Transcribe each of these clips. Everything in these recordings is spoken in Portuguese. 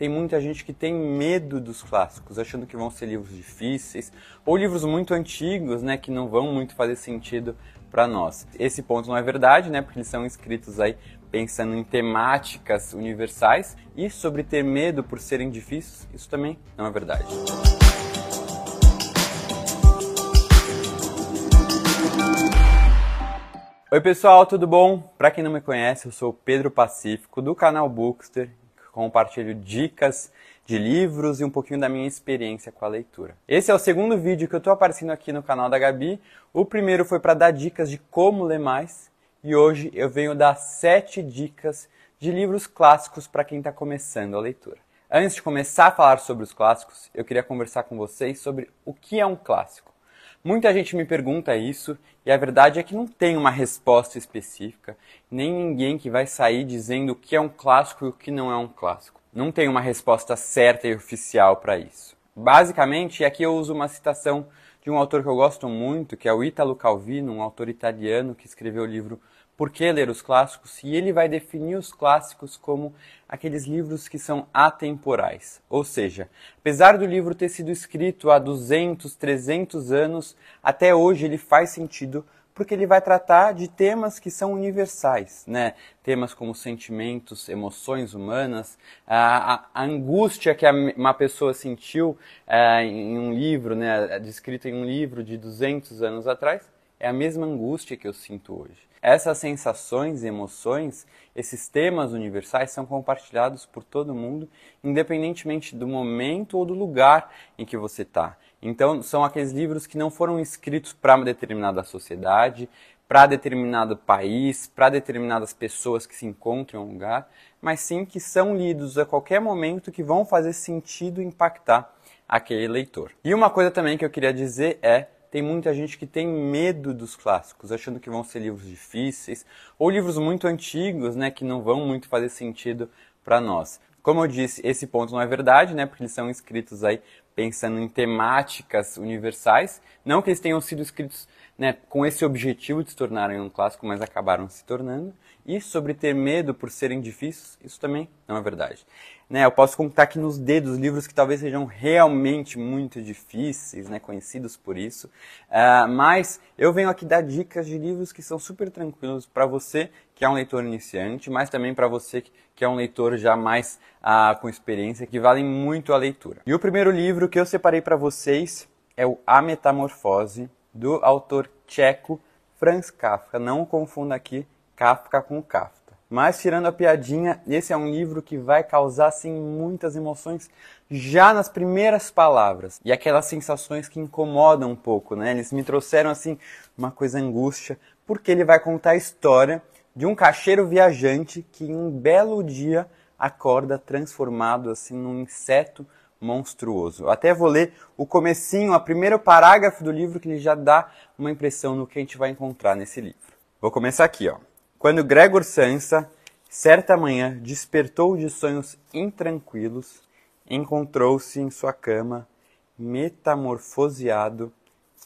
tem muita gente que tem medo dos clássicos, achando que vão ser livros difíceis ou livros muito antigos, né, que não vão muito fazer sentido para nós. Esse ponto não é verdade, né, porque eles são escritos aí pensando em temáticas universais e sobre ter medo por serem difíceis, isso também não é verdade. Oi pessoal, tudo bom? Para quem não me conhece, eu sou Pedro Pacífico do canal Bookster, compartilho dicas de livros e um pouquinho da minha experiência com a leitura. Esse é o segundo vídeo que eu estou aparecendo aqui no canal da Gabi. O primeiro foi para dar dicas de como ler mais e hoje eu venho dar sete dicas de livros clássicos para quem está começando a leitura. Antes de começar a falar sobre os clássicos, eu queria conversar com vocês sobre o que é um clássico. Muita gente me pergunta isso e a verdade é que não tem uma resposta específica, nem ninguém que vai sair dizendo o que é um clássico e o que não é um clássico. Não tem uma resposta certa e oficial para isso. Basicamente, aqui eu uso uma citação de um autor que eu gosto muito, que é o Italo Calvino, um autor italiano que escreveu o livro por que ler os clássicos? E ele vai definir os clássicos como aqueles livros que são atemporais. Ou seja, apesar do livro ter sido escrito há 200, 300 anos, até hoje ele faz sentido porque ele vai tratar de temas que são universais, né? Temas como sentimentos, emoções humanas, a, a, a angústia que a, uma pessoa sentiu é, em um livro, né? Descrito em um livro de 200 anos atrás, é a mesma angústia que eu sinto hoje. Essas sensações e emoções, esses temas universais são compartilhados por todo mundo, independentemente do momento ou do lugar em que você está. Então, são aqueles livros que não foram escritos para uma determinada sociedade, para determinado país, para determinadas pessoas que se encontram em um lugar, mas sim que são lidos a qualquer momento que vão fazer sentido impactar aquele leitor. E uma coisa também que eu queria dizer é tem muita gente que tem medo dos clássicos, achando que vão ser livros difíceis ou livros muito antigos, né, que não vão muito fazer sentido para nós. Como eu disse, esse ponto não é verdade, né, porque eles são escritos aí pensando em temáticas universais, não que eles tenham sido escritos né, com esse objetivo de se tornarem um clássico, mas acabaram se tornando. E sobre ter medo por serem difíceis, isso também não é verdade. Né, eu posso contar aqui nos dedos livros que talvez sejam realmente muito difíceis, né, conhecidos por isso, uh, mas eu venho aqui dar dicas de livros que são super tranquilos para você que é um leitor iniciante, mas também para você que é um leitor já mais uh, com experiência, que valem muito a leitura. E o primeiro livro que eu separei para vocês é o A Metamorfose, do autor tcheco Franz Kafka. Não confunda aqui Kafka com Kafka. Mas tirando a piadinha, esse é um livro que vai causar assim muitas emoções já nas primeiras palavras e aquelas sensações que incomodam um pouco, né? Eles me trouxeram assim uma coisa angústia, porque ele vai contar a história de um caixeiro viajante que em um belo dia acorda transformado assim num inseto monstruoso. Até vou ler o comecinho, o primeiro parágrafo do livro que ele já dá uma impressão no que a gente vai encontrar nesse livro. Vou começar aqui, ó. Quando Gregor Sansa, certa manhã, despertou de sonhos intranquilos, encontrou-se em sua cama, metamorfoseado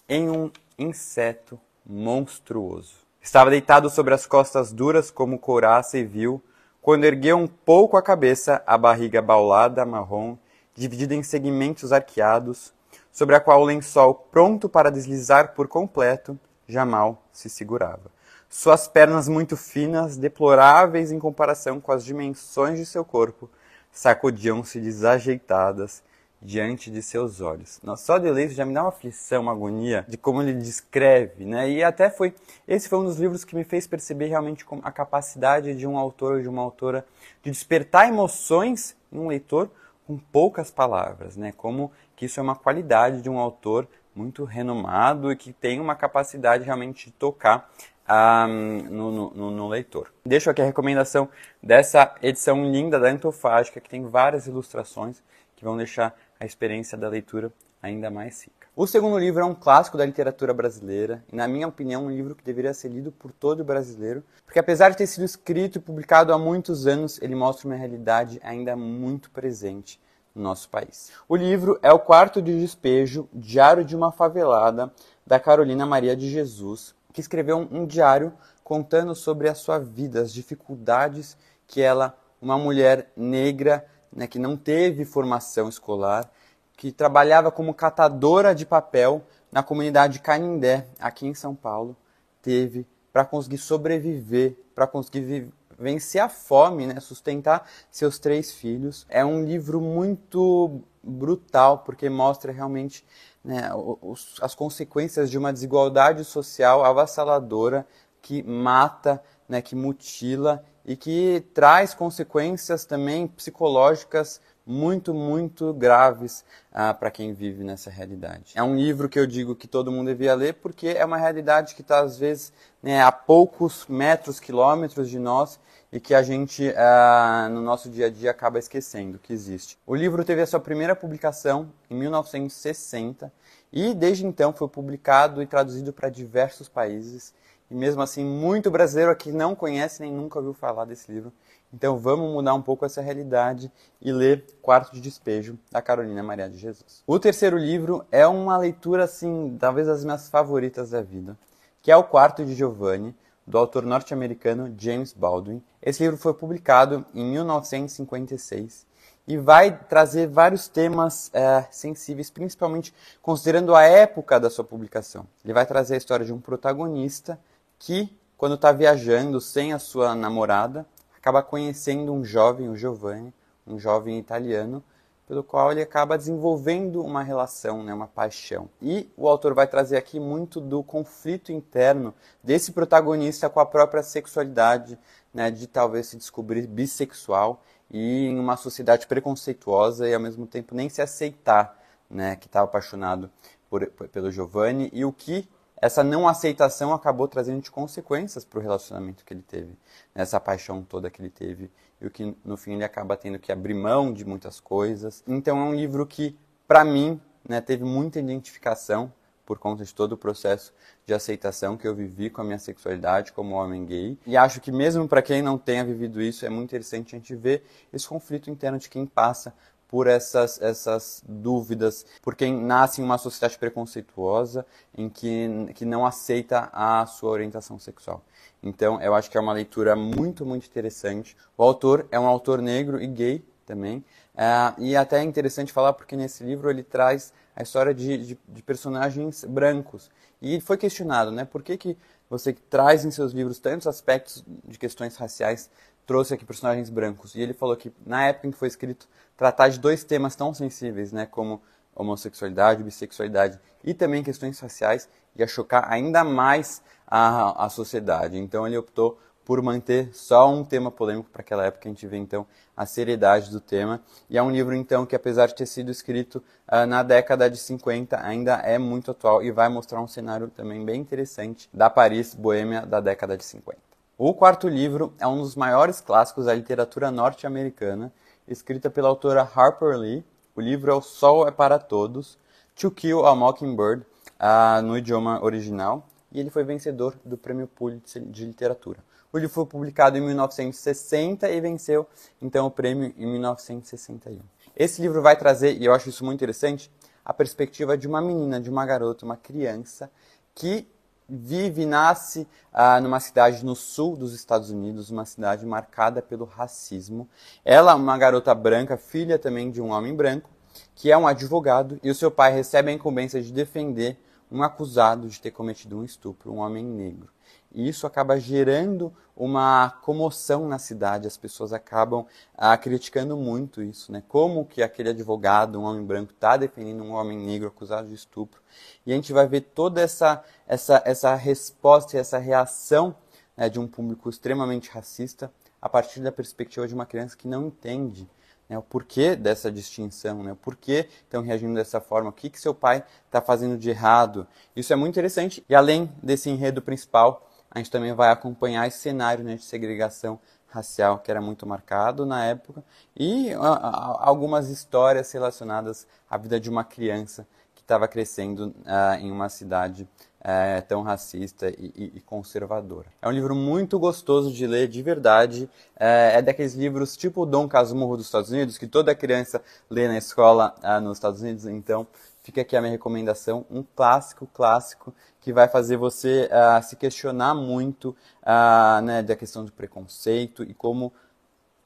em um inseto monstruoso. Estava deitado sobre as costas duras como couraça e viu, quando ergueu um pouco a cabeça, a barriga baulada marrom dividida em segmentos arqueados, sobre a qual o lençol, pronto para deslizar por completo, jamal se segurava. Suas pernas muito finas, deploráveis em comparação com as dimensões de seu corpo, sacudiam-se desajeitadas diante de seus olhos. Nossa, só de ler isso já me dá uma aflição, uma agonia de como ele descreve, né? E até foi, esse foi um dos livros que me fez perceber realmente a capacidade de um autor ou de uma autora de despertar emoções em um leitor com poucas palavras, né? Como que isso é uma qualidade de um autor muito renomado e que tem uma capacidade realmente de tocar um, no, no, no, leitor. Deixo aqui a recomendação dessa edição linda da Antofágica, que tem várias ilustrações que vão deixar a experiência da leitura ainda mais rica. O segundo livro é um clássico da literatura brasileira e, na minha opinião, um livro que deveria ser lido por todo brasileiro, porque apesar de ter sido escrito e publicado há muitos anos, ele mostra uma realidade ainda muito presente no nosso país. O livro é o quarto de despejo, Diário de uma Favelada, da Carolina Maria de Jesus, que escreveu um diário contando sobre a sua vida, as dificuldades que ela, uma mulher negra, né, que não teve formação escolar, que trabalhava como catadora de papel na comunidade de Canindé, aqui em São Paulo, teve para conseguir sobreviver, para conseguir vencer a fome, né, sustentar seus três filhos. É um livro muito brutal, porque mostra realmente né, os, as consequências de uma desigualdade social avassaladora que mata, né, que mutila e que traz consequências também psicológicas muito, muito graves ah, para quem vive nessa realidade. É um livro que eu digo que todo mundo devia ler porque é uma realidade que está, às vezes, né, a poucos metros, quilômetros de nós e que a gente, ah, no nosso dia a dia, acaba esquecendo que existe. O livro teve a sua primeira publicação em 1960 e, desde então, foi publicado e traduzido para diversos países. E mesmo assim, muito brasileiro aqui não conhece nem nunca ouviu falar desse livro. Então vamos mudar um pouco essa realidade e ler Quarto de Despejo, da Carolina Maria de Jesus. O terceiro livro é uma leitura, assim, talvez das minhas favoritas da vida, que é O Quarto de Giovanni, do autor norte-americano James Baldwin. Esse livro foi publicado em 1956 e vai trazer vários temas é, sensíveis, principalmente considerando a época da sua publicação. Ele vai trazer a história de um protagonista que, quando está viajando sem a sua namorada, acaba conhecendo um jovem, o Giovanni, um jovem italiano, pelo qual ele acaba desenvolvendo uma relação, né, uma paixão. E o autor vai trazer aqui muito do conflito interno desse protagonista com a própria sexualidade, né, de talvez se descobrir bissexual e em uma sociedade preconceituosa e ao mesmo tempo nem se aceitar, né, que estava apaixonado por, por, pelo Giovanni e o que essa não aceitação acabou trazendo consequências para o relacionamento que ele teve, nessa paixão toda que ele teve, e o que no fim ele acaba tendo que abrir mão de muitas coisas. Então é um livro que, para mim, né, teve muita identificação por conta de todo o processo de aceitação que eu vivi com a minha sexualidade como homem gay. E acho que mesmo para quem não tenha vivido isso, é muito interessante a gente ver esse conflito interno de quem passa por essas, essas dúvidas, por quem nasce em uma sociedade preconceituosa em que, que não aceita a sua orientação sexual. Então, eu acho que é uma leitura muito, muito interessante. O autor é um autor negro e gay também, é, e até é interessante falar porque nesse livro ele traz a história de, de, de personagens brancos. E foi questionado, né? Por que, que você traz em seus livros tantos aspectos de questões raciais trouxe aqui personagens brancos. E ele falou que na época em que foi escrito, tratar de dois temas tão sensíveis, né, como homossexualidade, bissexualidade e também questões raciais, ia chocar ainda mais a, a sociedade. Então ele optou por manter só um tema polêmico para aquela época. A gente vê então a seriedade do tema. E é um livro então que, apesar de ter sido escrito uh, na década de 50, ainda é muito atual e vai mostrar um cenário também bem interessante da Paris Boêmia da década de 50. O quarto livro é um dos maiores clássicos da literatura norte-americana, escrita pela autora Harper Lee. O livro é O Sol é para Todos, To Kill a Mockingbird, uh, no idioma original, e ele foi vencedor do Prêmio Pulitzer de Literatura. O livro foi publicado em 1960 e venceu então o prêmio em 1961. Esse livro vai trazer, e eu acho isso muito interessante, a perspectiva de uma menina, de uma garota, uma criança que vive e nasce ah, numa cidade no sul dos Estados Unidos, uma cidade marcada pelo racismo. Ela é uma garota branca, filha também de um homem branco, que é um advogado, e o seu pai recebe a incumbência de defender um acusado de ter cometido um estupro, um homem negro. E isso acaba gerando uma comoção na cidade, as pessoas acabam ah, criticando muito isso, né? Como que aquele advogado, um homem branco, está defendendo um homem negro acusado de estupro. E a gente vai ver toda essa, essa, essa resposta e essa reação né, de um público extremamente racista a partir da perspectiva de uma criança que não entende né, o porquê dessa distinção, né, o porquê estão reagindo dessa forma, o que, que seu pai está fazendo de errado. Isso é muito interessante. E além desse enredo principal, a gente também vai acompanhar esse cenário né, de segregação racial que era muito marcado na época e a, a, algumas histórias relacionadas à vida de uma criança que estava crescendo uh, em uma cidade uh, tão racista e, e, e, conservadora. É um livro muito gostoso de ler, de verdade. Uh, é daqueles livros tipo Dom Casmurro dos Estados Unidos, que toda criança lê na escola nos Estados Unidos. Então, fica aqui a minha recomendação, um clássico, clássico, que vai fazer você uh, se questionar muito uh, né, da questão do preconceito e como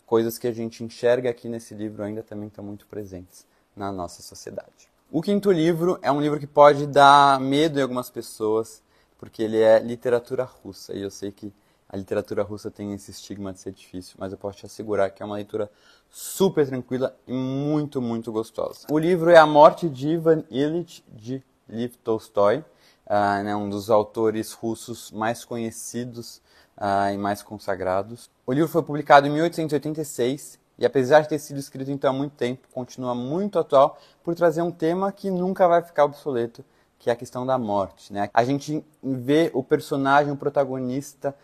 coisas que a gente enxerga aqui nesse livro ainda também estão muito presentes na nossa sociedade. O quinto livro é um livro que pode dar medo em algumas pessoas, porque ele é literatura russa, e eu sei que a literatura russa tem esse estigma de ser difícil, mas eu posso te assegurar que é uma leitura super tranquila e muito, muito gostosa. O livro é A Morte de Ivan Ilyich de Lev Tolstói, uh, né, um dos autores russos mais conhecidos uh, e mais consagrados. O livro foi publicado em 1886 e, apesar de ter sido escrito então há muito tempo, continua muito atual por trazer um tema que nunca vai ficar obsoleto, que é a questão da morte. Né? A gente vê o personagem, o protagonista,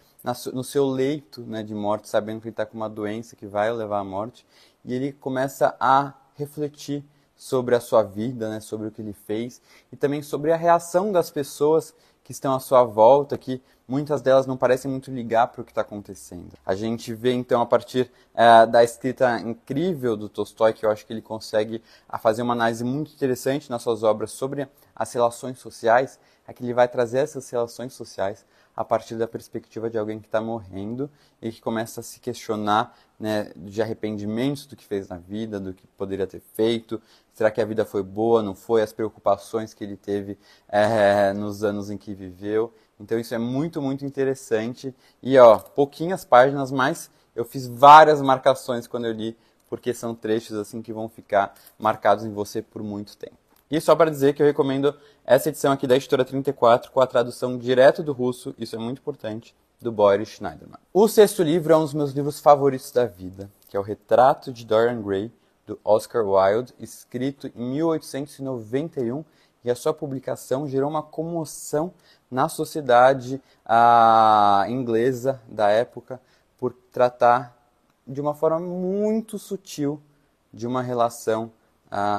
no seu leito né, de morte, sabendo que ele está com uma doença que vai levar à morte, e ele começa a refletir sobre a sua vida, né, sobre o que ele fez, e também sobre a reação das pessoas que estão à sua volta, que muitas delas não parecem muito ligar para o que está acontecendo. A gente vê então a partir é, da escrita incrível do Tolstói, que eu acho que ele consegue a fazer uma análise muito interessante nas suas obras sobre as relações sociais, é que ele vai trazer essas relações sociais a partir da perspectiva de alguém que está morrendo e que começa a se questionar né, de arrependimentos do que fez na vida, do que poderia ter feito, será que a vida foi boa, não foi, as preocupações que ele teve é, nos anos em que viveu. Então isso é muito, muito interessante. E ó, pouquinhas páginas, mas eu fiz várias marcações quando eu li, porque são trechos assim que vão ficar marcados em você por muito tempo. E só para dizer que eu recomendo essa edição aqui da editora 34 com a tradução direto do russo, isso é muito importante, do Boris Schneiderman. O sexto livro é um dos meus livros favoritos da vida, que é o Retrato de Dorian Gray, do Oscar Wilde, escrito em 1891, e a sua publicação gerou uma comoção na sociedade ah, inglesa da época por tratar de uma forma muito sutil de uma relação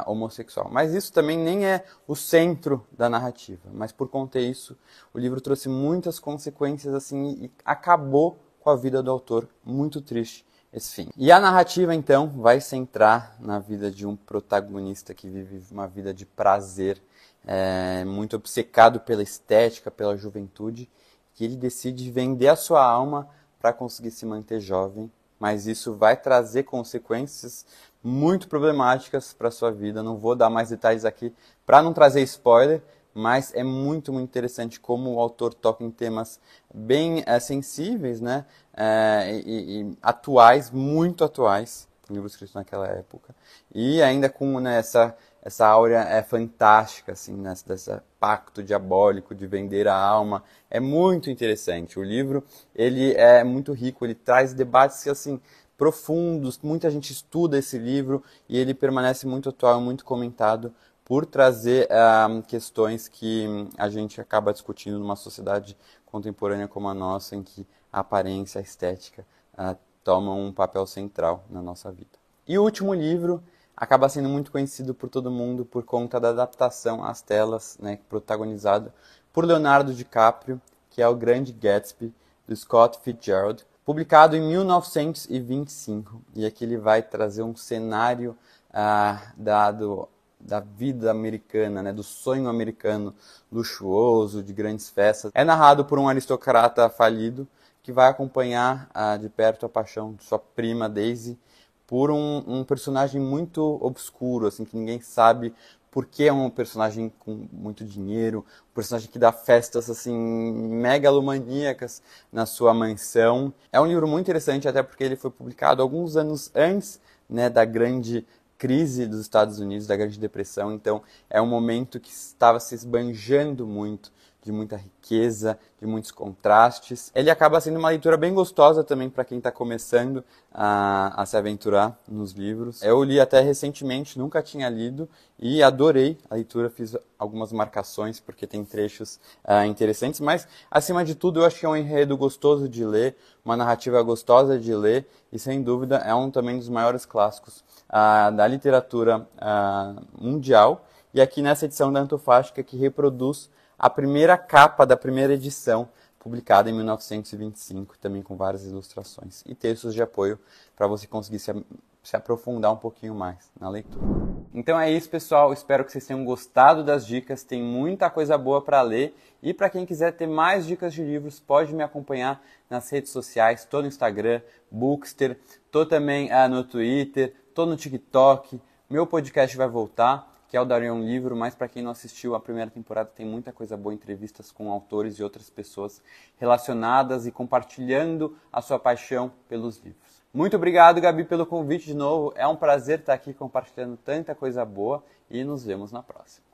homossexual. Mas isso também nem é o centro da narrativa. Mas por conta disso, o livro trouxe muitas consequências assim e acabou com a vida do autor. Muito triste esse fim. E a narrativa então vai centrar na vida de um protagonista que vive uma vida de prazer, é, muito obcecado pela estética, pela juventude, que ele decide vender a sua alma para conseguir se manter jovem, mas isso vai trazer consequências muito problemáticas para sua vida. Não vou dar mais detalhes aqui para não trazer spoiler, mas é muito, muito interessante como o autor toca em temas bem é, sensíveis né? É, e, e, atuais, muito atuais, livro escrito naquela época, e ainda com né, essa, essa áurea é fantástica, assim, né, desse pacto diabólico de vender a alma, é muito interessante. O livro ele é muito rico, ele traz debates que assim profundos, muita gente estuda esse livro e ele permanece muito atual, muito comentado por trazer uh, questões que a gente acaba discutindo numa sociedade contemporânea como a nossa, em que a aparência, a estética uh, tomam um papel central na nossa vida. E o último livro acaba sendo muito conhecido por todo mundo por conta da adaptação às telas, né, protagonizado por Leonardo DiCaprio, que é o Grande Gatsby, do Scott Fitzgerald, publicado em 1925. E aqui ele vai trazer um cenário ah, dado da vida americana, né, do sonho americano luxuoso, de grandes festas. É narrado por um aristocrata falido que vai acompanhar ah, de perto a paixão de sua prima Daisy por um, um, personagem muito obscuro, assim que ninguém sabe porque é um personagem com muito dinheiro, um personagem que dá festas assim megalomaníacas na sua mansão. É um livro muito interessante até porque ele foi publicado alguns anos antes né, da grande crise dos Estados Unidos, da Grande Depressão. Então é um momento que estava se esbanjando muito de muita riqueza, de muitos contrastes. Ele acaba sendo uma leitura bem gostosa também para quem está começando a, a, se aventurar nos livros. Eu li até recentemente, nunca tinha lido e adorei a leitura. Fiz algumas marcações porque tem trechos uh, interessantes, mas acima de tudo eu acho que é um enredo gostoso de ler, uma narrativa gostosa de ler e sem dúvida é um também dos maiores clássicos uh, da literatura uh, mundial. E aqui nessa edição da Antofástica que reproduz a primeira capa da primeira edição, publicada em 1925, também com várias ilustrações e textos de apoio para você conseguir se se aprofundar um pouquinho mais na leitura. Então é isso, pessoal. Espero que vocês tenham gostado das dicas. Tem muita coisa boa para ler. E para quem quiser ter mais dicas de livros, pode me acompanhar nas redes sociais. Estou no Instagram, Bookster. Estou também ah, no Twitter. Estou no TikTok. Meu podcast vai voltar que é o Daria um Livro, mas para quem não assistiu a primeira temporada tem muita coisa boa, entrevistas com autores e outras pessoas relacionadas e compartilhando a sua paixão pelos livros. Muito obrigado, Gabi, pelo convite de novo. É um prazer estar aqui compartilhando tanta coisa boa e nos vemos na próxima.